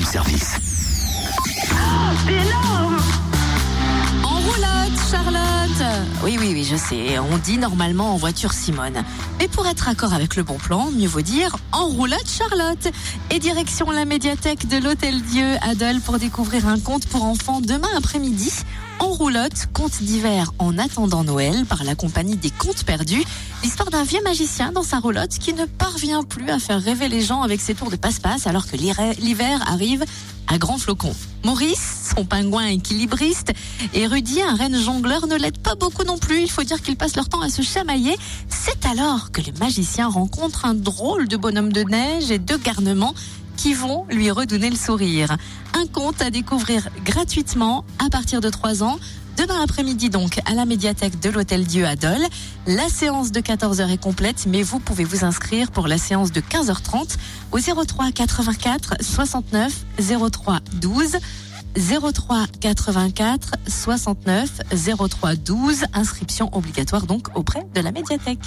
service. C'est Oui, oui, oui, je sais. On dit normalement en voiture Simone. Mais pour être accord avec le bon plan, mieux vaut dire en roulotte, Charlotte. Et direction la médiathèque de l'Hôtel Dieu à pour découvrir un conte pour enfants demain après-midi. En roulotte, conte d'hiver en attendant Noël par la compagnie des contes perdus. L'histoire d'un vieux magicien dans sa roulotte qui ne parvient plus à faire rêver les gens avec ses tours de passe-passe alors que l'hiver arrive à grands flocons. Maurice, son pingouin équilibriste, et Rudy, un renne jongleur, ne l'aident pas beaucoup non plus. Il faut dire qu'ils passent leur temps à se chamailler. C'est alors que le magicien rencontre un drôle de bonhomme de neige et deux garnements qui vont lui redonner le sourire. Un conte à découvrir gratuitement à partir de 3 ans. Demain après-midi donc à la médiathèque de l'Hôtel Dieu à Dole. La séance de 14h est complète, mais vous pouvez vous inscrire pour la séance de 15h30 au 03 84 69 03 12. 03 84 69 03 12. Inscription obligatoire donc auprès de la médiathèque.